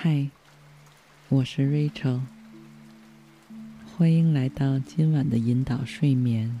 嗨，我是 Rachel，欢迎来到今晚的引导睡眠。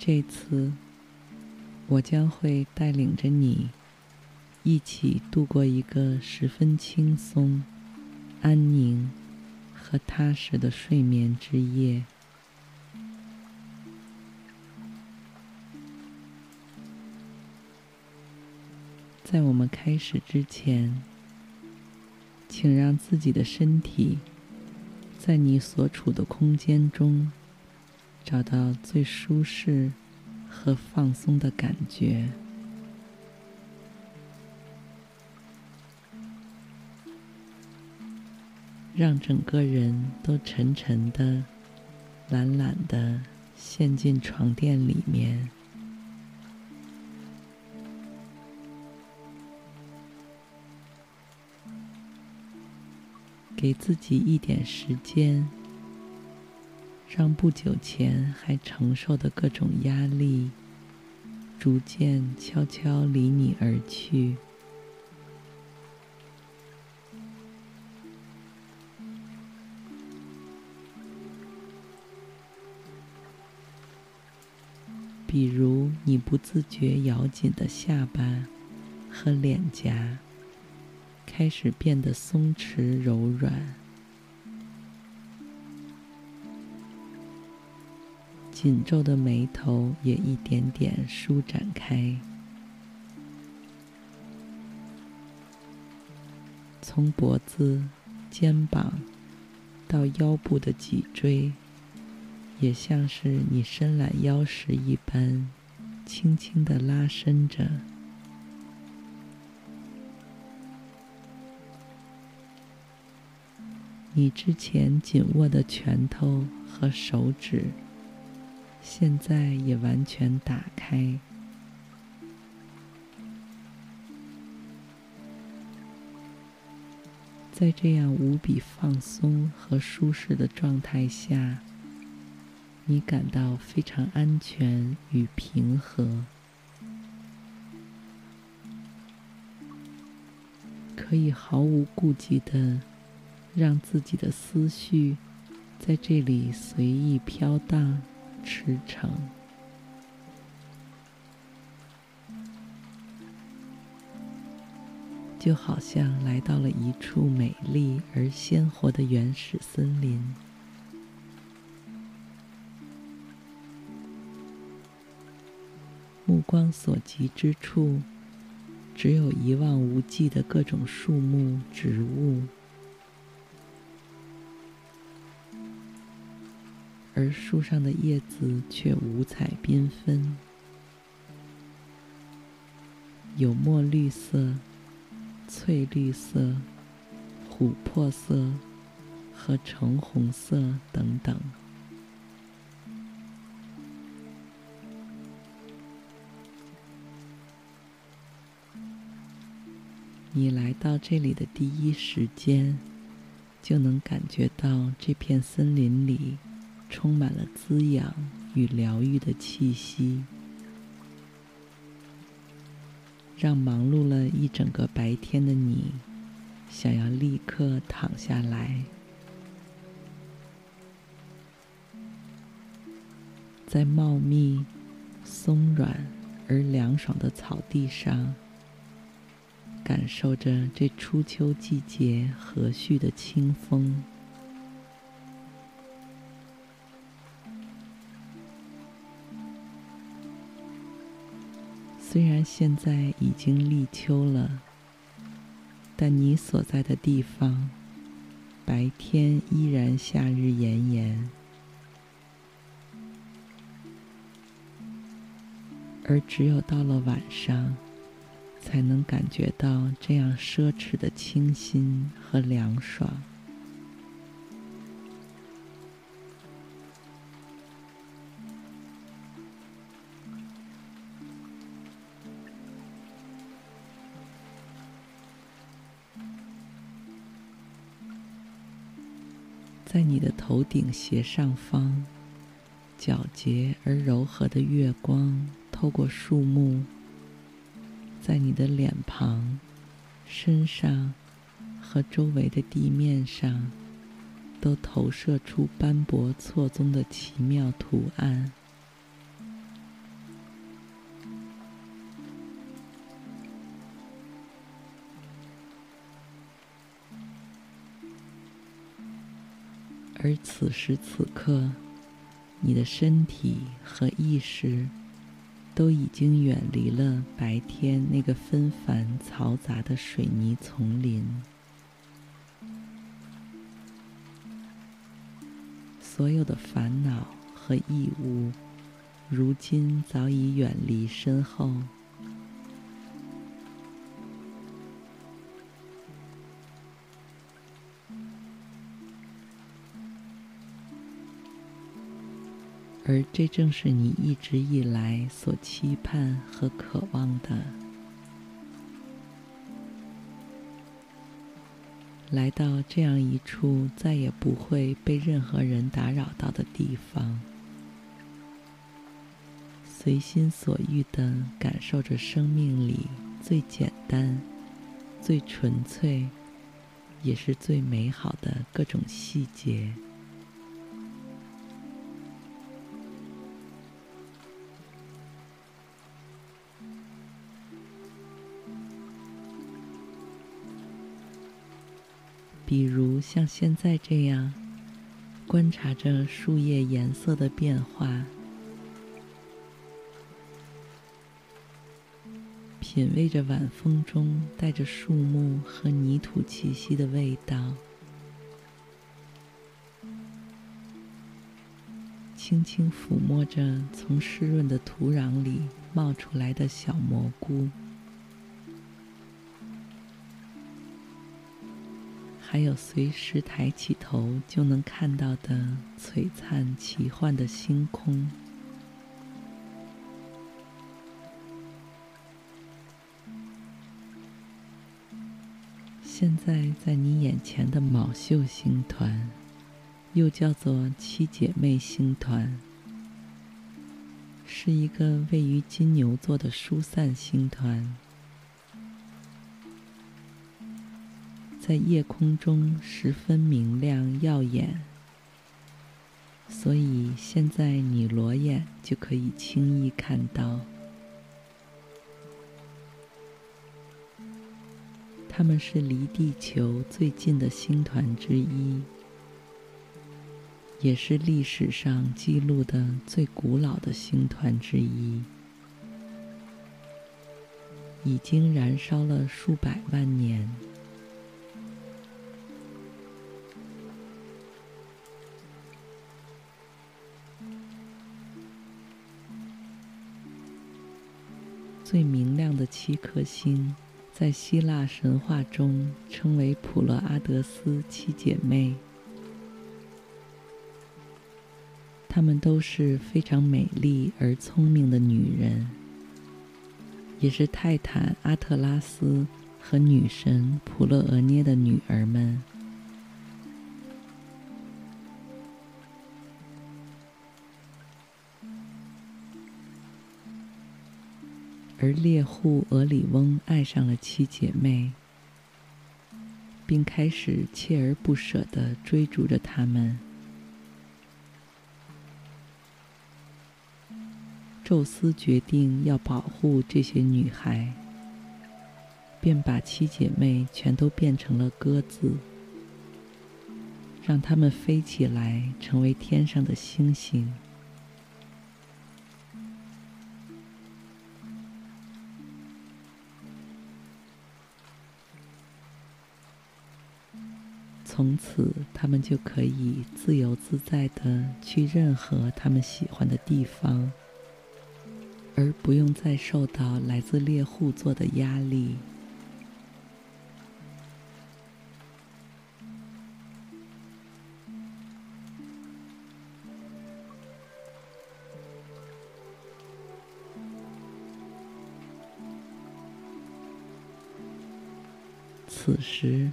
这次，我将会带领着你一起度过一个十分轻松、安宁和踏实的睡眠之夜。在我们开始之前，请让自己的身体在你所处的空间中。找到最舒适和放松的感觉，让整个人都沉沉的、懒懒的陷进床垫里面，给自己一点时间。让不久前还承受的各种压力，逐渐悄悄离你而去。比如，你不自觉咬紧的下巴和脸颊，开始变得松弛柔软。紧皱的眉头也一点点舒展开，从脖子、肩膀到腰部的脊椎，也像是你伸懒腰时一般，轻轻的拉伸着。你之前紧握的拳头和手指。现在也完全打开，在这样无比放松和舒适的状态下，你感到非常安全与平和，可以毫无顾忌的让自己的思绪在这里随意飘荡。驰骋，就好像来到了一处美丽而鲜活的原始森林。目光所及之处，只有一望无际的各种树木、植物。而树上的叶子却五彩缤纷，有墨绿色、翠绿色、琥珀色和橙红色等等。你来到这里的第一时间，就能感觉到这片森林里。充满了滋养与疗愈的气息，让忙碌了一整个白天的你，想要立刻躺下来，在茂密、松软而凉爽的草地上，感受着这初秋季节和煦的清风。虽然现在已经立秋了，但你所在的地方白天依然夏日炎炎，而只有到了晚上，才能感觉到这样奢侈的清新和凉爽。在你的头顶斜上方，皎洁而柔和的月光透过树木，在你的脸庞、身上和周围的地面上，都投射出斑驳错综的奇妙图案。而此时此刻，你的身体和意识都已经远离了白天那个纷繁嘈杂的水泥丛林，所有的烦恼和异物，如今早已远离身后。而这正是你一直以来所期盼和渴望的，来到这样一处再也不会被任何人打扰到的地方，随心所欲的感受着生命里最简单、最纯粹，也是最美好的各种细节。比如像现在这样，观察着树叶颜色的变化，品味着晚风中带着树木和泥土气息的味道，轻轻抚摸着从湿润的土壤里冒出来的小蘑菇。还有随时抬起头就能看到的璀璨奇幻的星空。现在在你眼前的昴宿星团，又叫做七姐妹星团，是一个位于金牛座的疏散星团。在夜空中十分明亮耀眼，所以现在你裸眼就可以轻易看到。它们是离地球最近的星团之一，也是历史上记录的最古老的星团之一，已经燃烧了数百万年。最明亮的七颗星，在希腊神话中称为普罗阿德斯七姐妹。她们都是非常美丽而聪明的女人，也是泰坦阿特拉斯和女神普勒俄涅的女儿们。而猎户俄里翁爱上了七姐妹，并开始锲而不舍地追逐着她们。宙斯决定要保护这些女孩，便把七姐妹全都变成了鸽子，让她们飞起来，成为天上的星星。从此，他们就可以自由自在地去任何他们喜欢的地方，而不用再受到来自猎户座的压力。此时，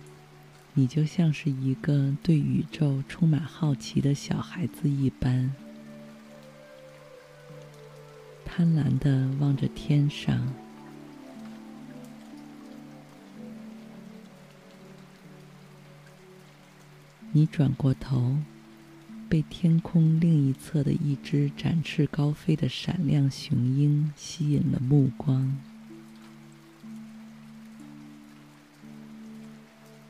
你就像是一个对宇宙充满好奇的小孩子一般，贪婪地望着天上。你转过头，被天空另一侧的一只展翅高飞的闪亮雄鹰吸引了目光。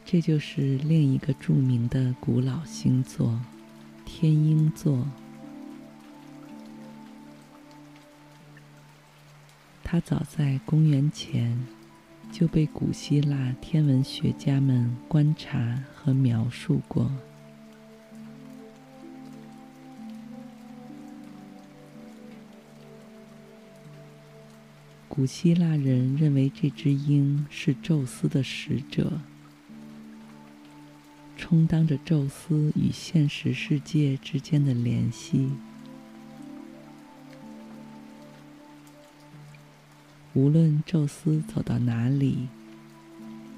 这就是另一个著名的古老星座——天鹰座。它早在公元前就被古希腊天文学家们观察和描述过。古希腊人认为这只鹰是宙斯的使者。充当着宙斯与现实世界之间的联系。无论宙斯走到哪里，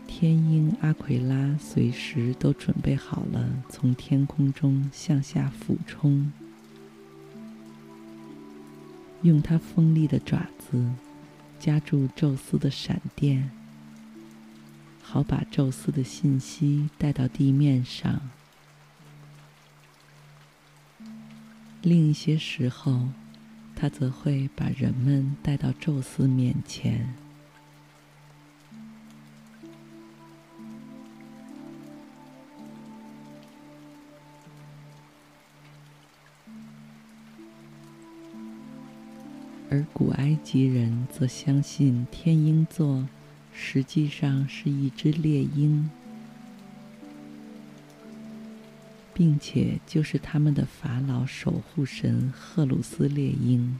天鹰阿奎拉随时都准备好了从天空中向下俯冲，用它锋利的爪子夹住宙斯的闪电。好把宙斯的信息带到地面上。另一些时候，他则会把人们带到宙斯面前。而古埃及人则相信天鹰座。实际上是一只猎鹰，并且就是他们的法老守护神赫鲁斯猎鹰。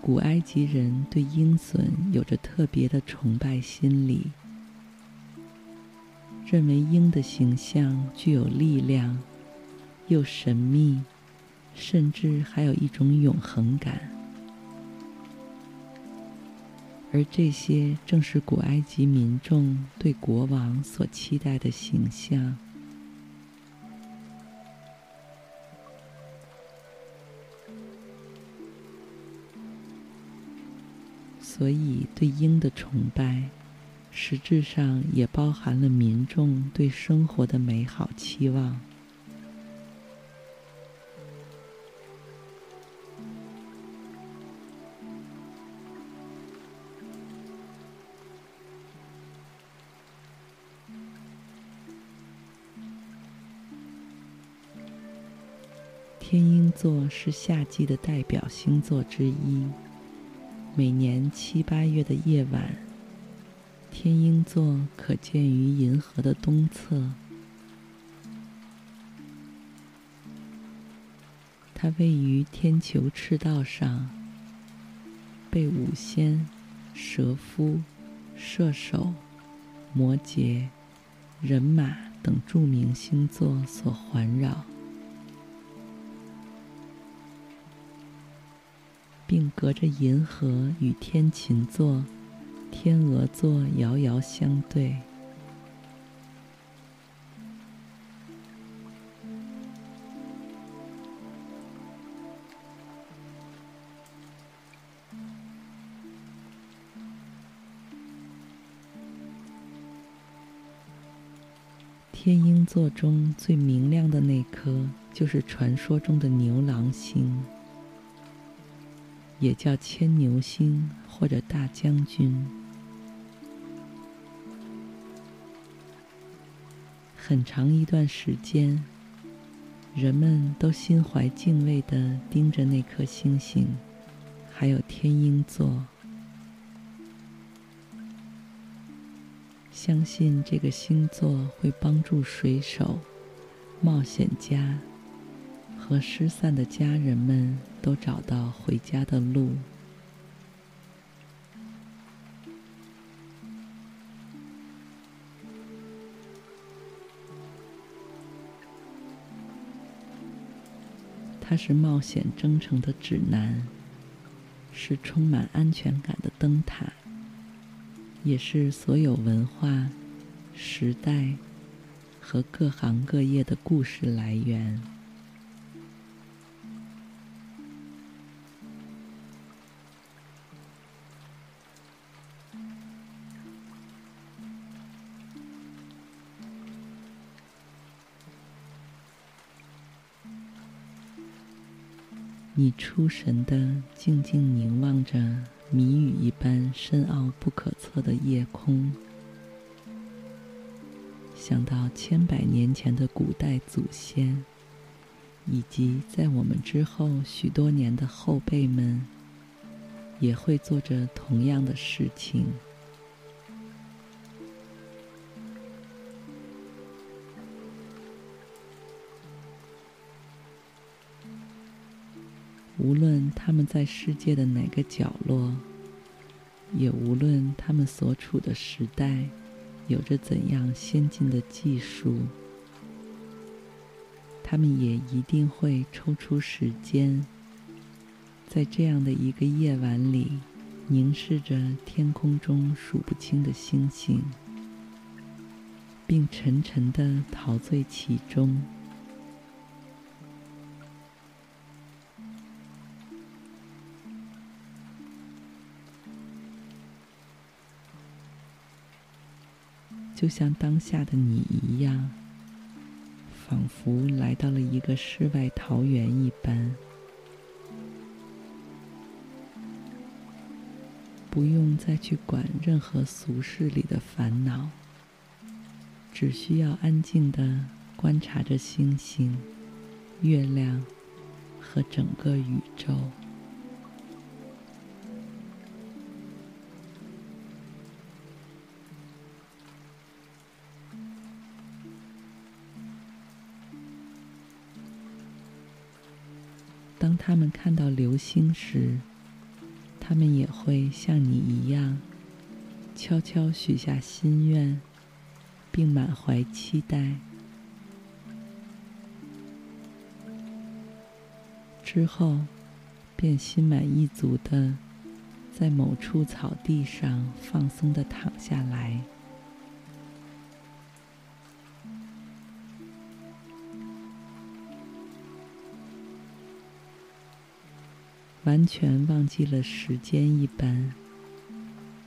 古埃及人对鹰隼有着特别的崇拜心理，认为鹰的形象具有力量。又神秘，甚至还有一种永恒感，而这些正是古埃及民众对国王所期待的形象。所以，对鹰的崇拜，实质上也包含了民众对生活的美好期望。天鹰座是夏季的代表星座之一。每年七八月的夜晚，天鹰座可见于银河的东侧。它位于天球赤道上，被五仙、蛇夫、射手、摩羯、人马等著名星座所环绕。并隔着银河与天琴座、天鹅座遥遥相对。天鹰座中最明亮的那颗，就是传说中的牛郎星。也叫牵牛星或者大将军。很长一段时间，人们都心怀敬畏地盯着那颗星星，还有天鹰座。相信这个星座会帮助水手、冒险家和失散的家人们都找到回家的路。它是冒险征程的指南，是充满安全感的灯塔，也是所有文化、时代和各行各业的故事来源。出神地静静凝望着谜语一般深奥不可测的夜空，想到千百年前的古代祖先，以及在我们之后许多年的后辈们，也会做着同样的事情。无论他们在世界的哪个角落，也无论他们所处的时代有着怎样先进的技术，他们也一定会抽出时间，在这样的一个夜晚里，凝视着天空中数不清的星星，并沉沉的陶醉其中。就像当下的你一样，仿佛来到了一个世外桃源一般，不用再去管任何俗世里的烦恼，只需要安静地观察着星星、月亮和整个宇宙。他们看到流星时，他们也会像你一样，悄悄许下心愿，并满怀期待。之后，便心满意足的在某处草地上放松的躺下来。完全忘记了时间一般，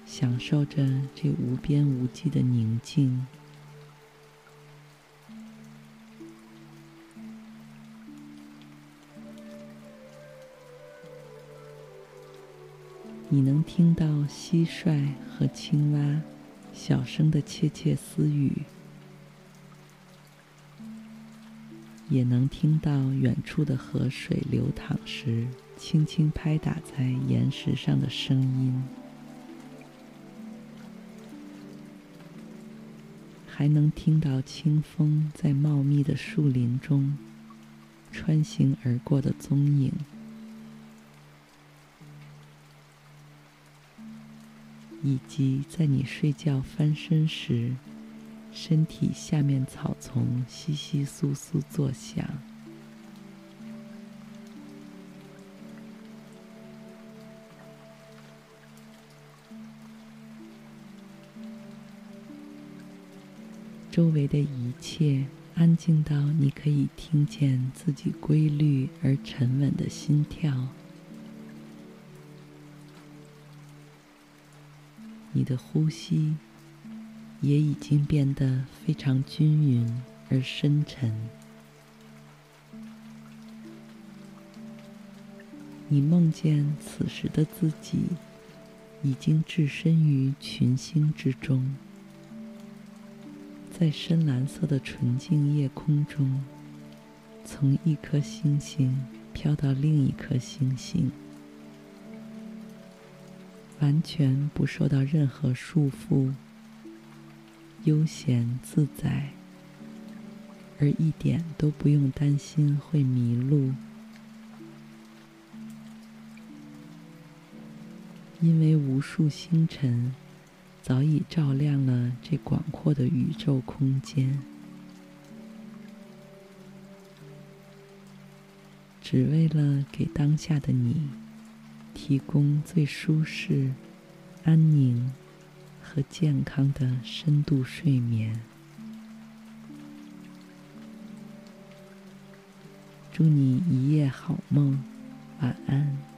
享受着这无边无际的宁静。你能听到蟋蟀和青蛙小声的窃窃私语，也能听到远处的河水流淌时，轻轻拍打在岩石上的声音，还能听到清风在茂密的树林中穿行而过的踪影，以及在你睡觉翻身时，身体下面草丛窸窸窣窣作响。周围的一切安静到你可以听见自己规律而沉稳的心跳，你的呼吸也已经变得非常均匀而深沉。你梦见此时的自己已经置身于群星之中。在深蓝色的纯净夜空中，从一颗星星飘到另一颗星星，完全不受到任何束缚，悠闲自在，而一点都不用担心会迷路，因为无数星辰早已照亮了这广阔的宇宙空间，只为了给当下的你提供最舒适、安宁。和健康的深度睡眠，祝你一夜好梦，晚安。